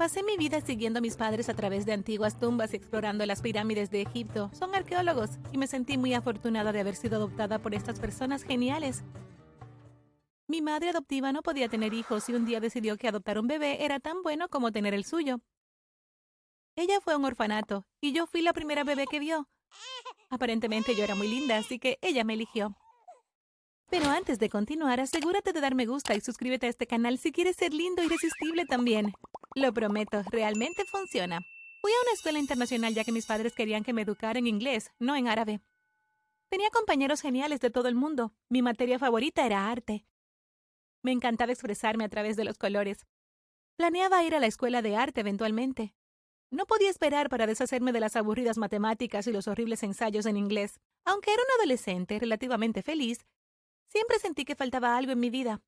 Pasé mi vida siguiendo a mis padres a través de antiguas tumbas y explorando las pirámides de Egipto. Son arqueólogos y me sentí muy afortunada de haber sido adoptada por estas personas geniales. Mi madre adoptiva no podía tener hijos y un día decidió que adoptar un bebé era tan bueno como tener el suyo. Ella fue a un orfanato y yo fui la primera bebé que vio. Aparentemente yo era muy linda, así que ella me eligió. Pero antes de continuar, asegúrate de dar me gusta y suscríbete a este canal si quieres ser lindo y irresistible también. Lo prometo, realmente funciona. Fui a una escuela internacional ya que mis padres querían que me educara en inglés, no en árabe. Tenía compañeros geniales de todo el mundo. Mi materia favorita era arte. Me encantaba expresarme a través de los colores. Planeaba ir a la escuela de arte eventualmente. No podía esperar para deshacerme de las aburridas matemáticas y los horribles ensayos en inglés. Aunque era un adolescente relativamente feliz, siempre sentí que faltaba algo en mi vida.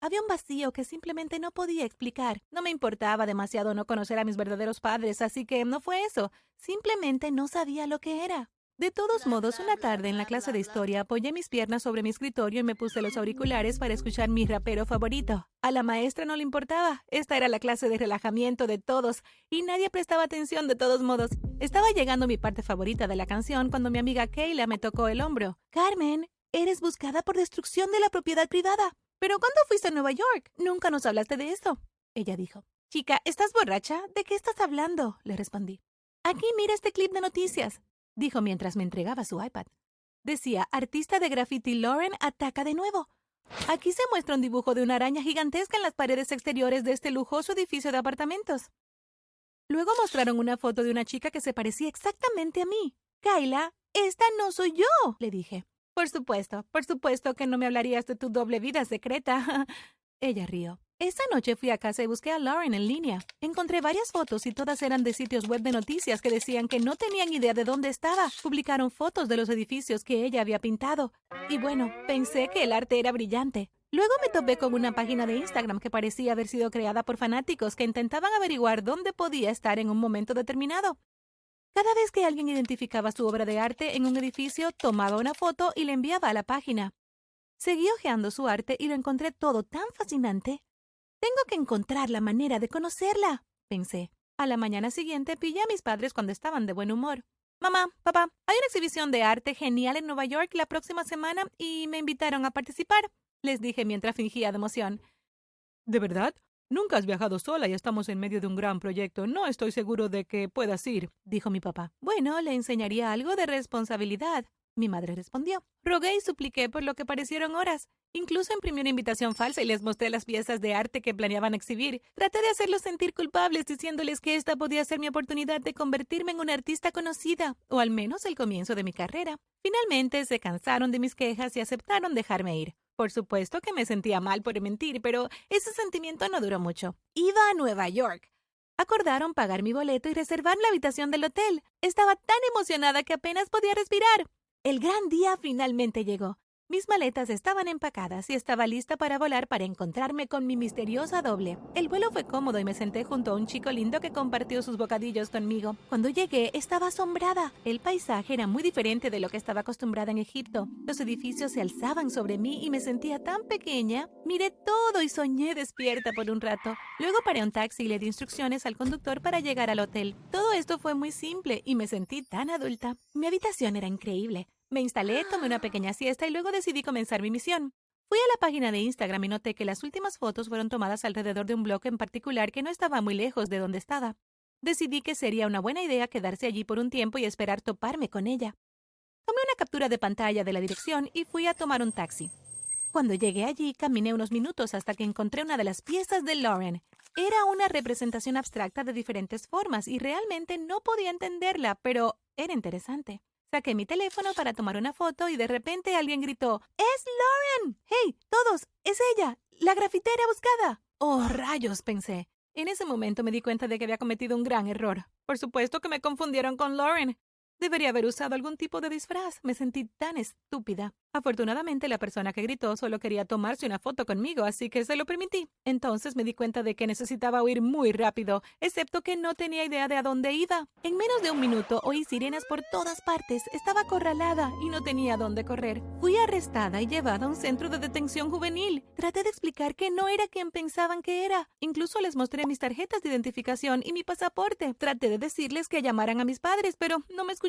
Había un vacío que simplemente no podía explicar. No me importaba demasiado no conocer a mis verdaderos padres, así que no fue eso. Simplemente no sabía lo que era. De todos modos, una tarde en la clase de historia apoyé mis piernas sobre mi escritorio y me puse los auriculares para escuchar mi rapero favorito. A la maestra no le importaba. Esta era la clase de relajamiento de todos y nadie prestaba atención de todos modos. Estaba llegando mi parte favorita de la canción cuando mi amiga Kayla me tocó el hombro. Carmen, eres buscada por destrucción de la propiedad privada. ¿Pero cuándo fuiste a Nueva York? Nunca nos hablaste de esto. Ella dijo. Chica, ¿estás borracha? ¿De qué estás hablando? Le respondí. Aquí mira este clip de noticias dijo mientras me entregaba su iPad. Decía, artista de graffiti Lauren ataca de nuevo. Aquí se muestra un dibujo de una araña gigantesca en las paredes exteriores de este lujoso edificio de apartamentos. Luego mostraron una foto de una chica que se parecía exactamente a mí. Kyla, esta no soy yo, le dije. Por supuesto, por supuesto que no me hablarías de tu doble vida secreta. Ella rió. Esa noche fui a casa y busqué a Lauren en línea. Encontré varias fotos y todas eran de sitios web de noticias que decían que no tenían idea de dónde estaba. Publicaron fotos de los edificios que ella había pintado. Y bueno, pensé que el arte era brillante. Luego me topé con una página de Instagram que parecía haber sido creada por fanáticos que intentaban averiguar dónde podía estar en un momento determinado. Cada vez que alguien identificaba su obra de arte en un edificio, tomaba una foto y la enviaba a la página. Seguí hojeando su arte y lo encontré todo tan fascinante tengo que encontrar la manera de conocerla, pensé. A la mañana siguiente pillé a mis padres cuando estaban de buen humor. Mamá, papá, hay una exhibición de arte genial en Nueva York la próxima semana y me invitaron a participar, les dije mientras fingía de emoción. ¿De verdad? Nunca has viajado sola y estamos en medio de un gran proyecto. No estoy seguro de que puedas ir, dijo mi papá. Bueno, le enseñaría algo de responsabilidad. Mi madre respondió. Rogué y supliqué por lo que parecieron horas. Incluso imprimí una invitación falsa y les mostré las piezas de arte que planeaban exhibir. Traté de hacerlos sentir culpables diciéndoles que esta podía ser mi oportunidad de convertirme en una artista conocida, o al menos el comienzo de mi carrera. Finalmente se cansaron de mis quejas y aceptaron dejarme ir. Por supuesto que me sentía mal por mentir, pero ese sentimiento no duró mucho. Iba a Nueva York. Acordaron pagar mi boleto y reservar la habitación del hotel. Estaba tan emocionada que apenas podía respirar. El gran día finalmente llegó. Mis maletas estaban empacadas y estaba lista para volar para encontrarme con mi misteriosa doble. El vuelo fue cómodo y me senté junto a un chico lindo que compartió sus bocadillos conmigo. Cuando llegué estaba asombrada. El paisaje era muy diferente de lo que estaba acostumbrada en Egipto. Los edificios se alzaban sobre mí y me sentía tan pequeña. Miré todo y soñé despierta por un rato. Luego paré un taxi y le di instrucciones al conductor para llegar al hotel. Todo esto fue muy simple y me sentí tan adulta. Mi habitación era increíble. Me instalé, tomé una pequeña siesta y luego decidí comenzar mi misión. Fui a la página de Instagram y noté que las últimas fotos fueron tomadas alrededor de un bloque en particular que no estaba muy lejos de donde estaba. Decidí que sería una buena idea quedarse allí por un tiempo y esperar toparme con ella. Tomé una captura de pantalla de la dirección y fui a tomar un taxi. Cuando llegué allí, caminé unos minutos hasta que encontré una de las piezas de Lauren. Era una representación abstracta de diferentes formas y realmente no podía entenderla, pero era interesante. Saqué mi teléfono para tomar una foto y de repente alguien gritó ¡Es Lauren! ¡Hey! ¡Todos! ¡Es ella! ¡La grafitera buscada! ¡Oh, rayos! pensé. En ese momento me di cuenta de que había cometido un gran error. Por supuesto que me confundieron con Lauren. Debería haber usado algún tipo de disfraz. Me sentí tan estúpida. Afortunadamente, la persona que gritó solo quería tomarse una foto conmigo, así que se lo permití. Entonces me di cuenta de que necesitaba huir muy rápido, excepto que no tenía idea de a dónde iba. En menos de un minuto oí sirenas por todas partes. Estaba acorralada y no tenía dónde correr. Fui arrestada y llevada a un centro de detención juvenil. Traté de explicar que no era quien pensaban que era. Incluso les mostré mis tarjetas de identificación y mi pasaporte. Traté de decirles que llamaran a mis padres, pero no me escucharon.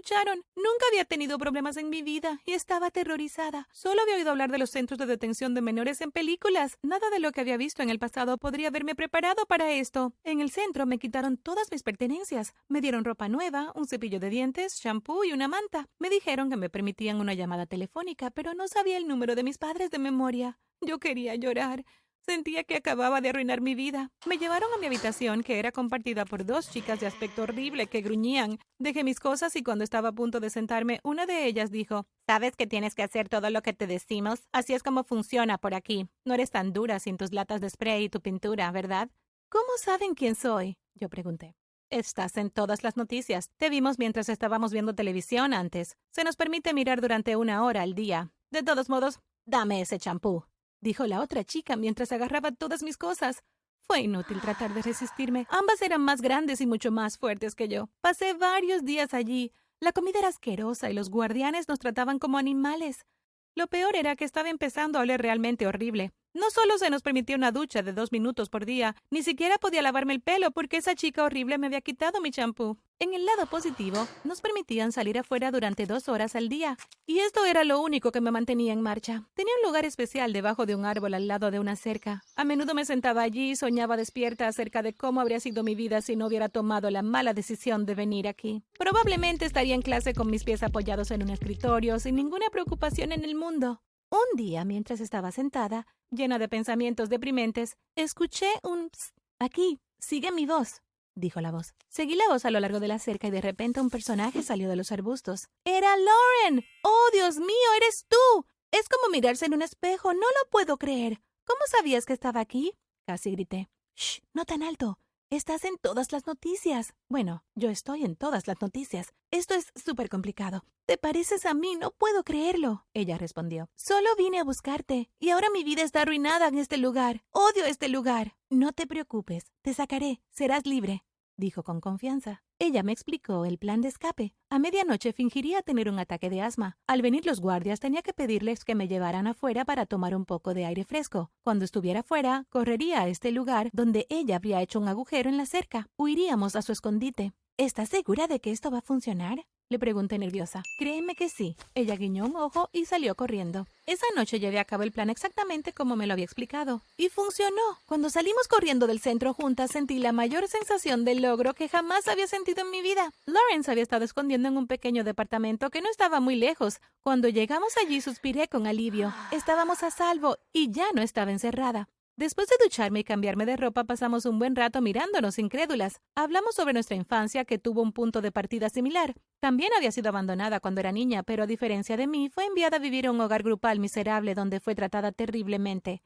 Nunca había tenido problemas en mi vida y estaba aterrorizada. Solo había oído hablar de los centros de detención de menores en películas. Nada de lo que había visto en el pasado podría haberme preparado para esto. En el centro me quitaron todas mis pertenencias. Me dieron ropa nueva, un cepillo de dientes, shampoo y una manta. Me dijeron que me permitían una llamada telefónica, pero no sabía el número de mis padres de memoria. Yo quería llorar. Sentía que acababa de arruinar mi vida. Me llevaron a mi habitación, que era compartida por dos chicas de aspecto horrible que gruñían. Dejé mis cosas y cuando estaba a punto de sentarme, una de ellas dijo, Sabes que tienes que hacer todo lo que te decimos. Así es como funciona por aquí. No eres tan dura sin tus latas de spray y tu pintura, ¿verdad? ¿Cómo saben quién soy? Yo pregunté. Estás en todas las noticias. Te vimos mientras estábamos viendo televisión antes. Se nos permite mirar durante una hora al día. De todos modos, dame ese champú dijo la otra chica mientras agarraba todas mis cosas. Fue inútil tratar de resistirme. Ambas eran más grandes y mucho más fuertes que yo. Pasé varios días allí. La comida era asquerosa y los guardianes nos trataban como animales. Lo peor era que estaba empezando a oler realmente horrible. No solo se nos permitía una ducha de dos minutos por día, ni siquiera podía lavarme el pelo porque esa chica horrible me había quitado mi champú. En el lado positivo, nos permitían salir afuera durante dos horas al día, y esto era lo único que me mantenía en marcha. Tenía un lugar especial debajo de un árbol al lado de una cerca. A menudo me sentaba allí y soñaba despierta acerca de cómo habría sido mi vida si no hubiera tomado la mala decisión de venir aquí. Probablemente estaría en clase con mis pies apoyados en un escritorio, sin ninguna preocupación en el mundo. Un día, mientras estaba sentada, llena de pensamientos deprimentes, escuché un psst. Aquí, sigue mi voz, dijo la voz. Seguí la voz a lo largo de la cerca y de repente un personaje salió de los arbustos. ¡Era Lauren! ¡Oh, Dios mío, eres tú! Es como mirarse en un espejo, no lo puedo creer. ¿Cómo sabías que estaba aquí? Casi grité. Shh, no tan alto. Estás en todas las noticias. Bueno, yo estoy en todas las noticias. Esto es súper complicado. Te pareces a mí, no puedo creerlo. Ella respondió. Solo vine a buscarte, y ahora mi vida está arruinada en este lugar. Odio este lugar. No te preocupes, te sacaré, serás libre dijo con confianza. Ella me explicó el plan de escape. A medianoche fingiría tener un ataque de asma. Al venir los guardias tenía que pedirles que me llevaran afuera para tomar un poco de aire fresco. Cuando estuviera fuera, correría a este lugar donde ella habría hecho un agujero en la cerca. Huiríamos a su escondite. ¿Estás segura de que esto va a funcionar? Le pregunté nerviosa. Créeme que sí. Ella guiñó un ojo y salió corriendo. Esa noche llevé a cabo el plan exactamente como me lo había explicado. Y funcionó. Cuando salimos corriendo del centro juntas sentí la mayor sensación de logro que jamás había sentido en mi vida. Lawrence había estado escondiendo en un pequeño departamento que no estaba muy lejos. Cuando llegamos allí suspiré con alivio. Estábamos a salvo y ya no estaba encerrada. Después de ducharme y cambiarme de ropa, pasamos un buen rato mirándonos incrédulas. Hablamos sobre nuestra infancia, que tuvo un punto de partida similar. También había sido abandonada cuando era niña, pero a diferencia de mí, fue enviada a vivir a un hogar grupal miserable donde fue tratada terriblemente.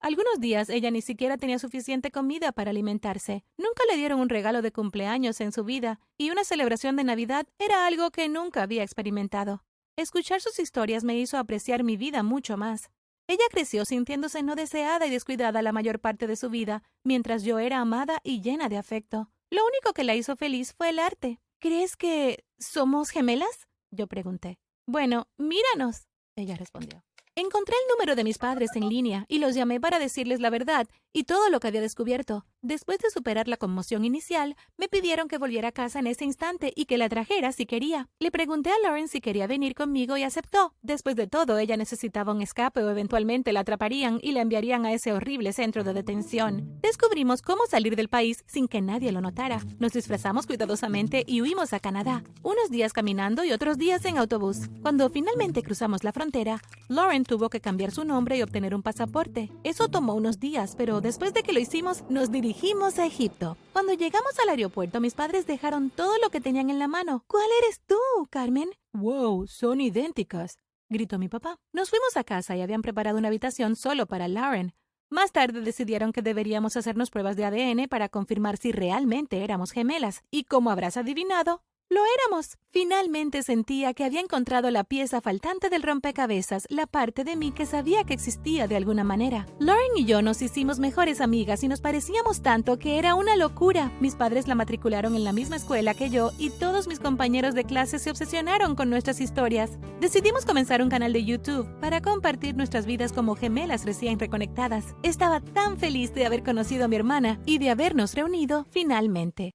Algunos días ella ni siquiera tenía suficiente comida para alimentarse. Nunca le dieron un regalo de cumpleaños en su vida, y una celebración de Navidad era algo que nunca había experimentado. Escuchar sus historias me hizo apreciar mi vida mucho más. Ella creció sintiéndose no deseada y descuidada la mayor parte de su vida, mientras yo era amada y llena de afecto. Lo único que la hizo feliz fue el arte. ¿Crees que somos gemelas? Yo pregunté. Bueno, míranos, ella respondió. Encontré el número de mis padres en línea y los llamé para decirles la verdad y todo lo que había descubierto. Después de superar la conmoción inicial, me pidieron que volviera a casa en ese instante y que la trajera si quería. Le pregunté a Lauren si quería venir conmigo y aceptó. Después de todo, ella necesitaba un escape o eventualmente la atraparían y la enviarían a ese horrible centro de detención. Descubrimos cómo salir del país sin que nadie lo notara. Nos disfrazamos cuidadosamente y huimos a Canadá. Unos días caminando y otros días en autobús. Cuando finalmente cruzamos la frontera, Lauren tuvo que cambiar su nombre y obtener un pasaporte. Eso tomó unos días, pero después de que lo hicimos, nos dirigimos a Egipto. Cuando llegamos al aeropuerto, mis padres dejaron todo lo que tenían en la mano. ¿Cuál eres tú, Carmen? ¡Wow! Son idénticas, gritó mi papá. Nos fuimos a casa y habían preparado una habitación solo para Lauren. Más tarde decidieron que deberíamos hacernos pruebas de ADN para confirmar si realmente éramos gemelas. Y como habrás adivinado, Lo éramos. Finalmente sentía que había encontrado la pieza faltante del rompecabezas, la parte de mí que sabía que existía de alguna manera. Lauren y yo nos hicimos mejores amigas y nos parecíamos tanto que era una locura. Mis padres la matricularon en la misma escuela que yo y todos mis compañeros de clase se obsesionaron con nuestras historias. Decidimos comenzar un canal de YouTube para compartir nuestras vidas como gemelas recién reconectadas. Estaba tan feliz de haber conocido a mi hermana y de habernos reunido finalmente.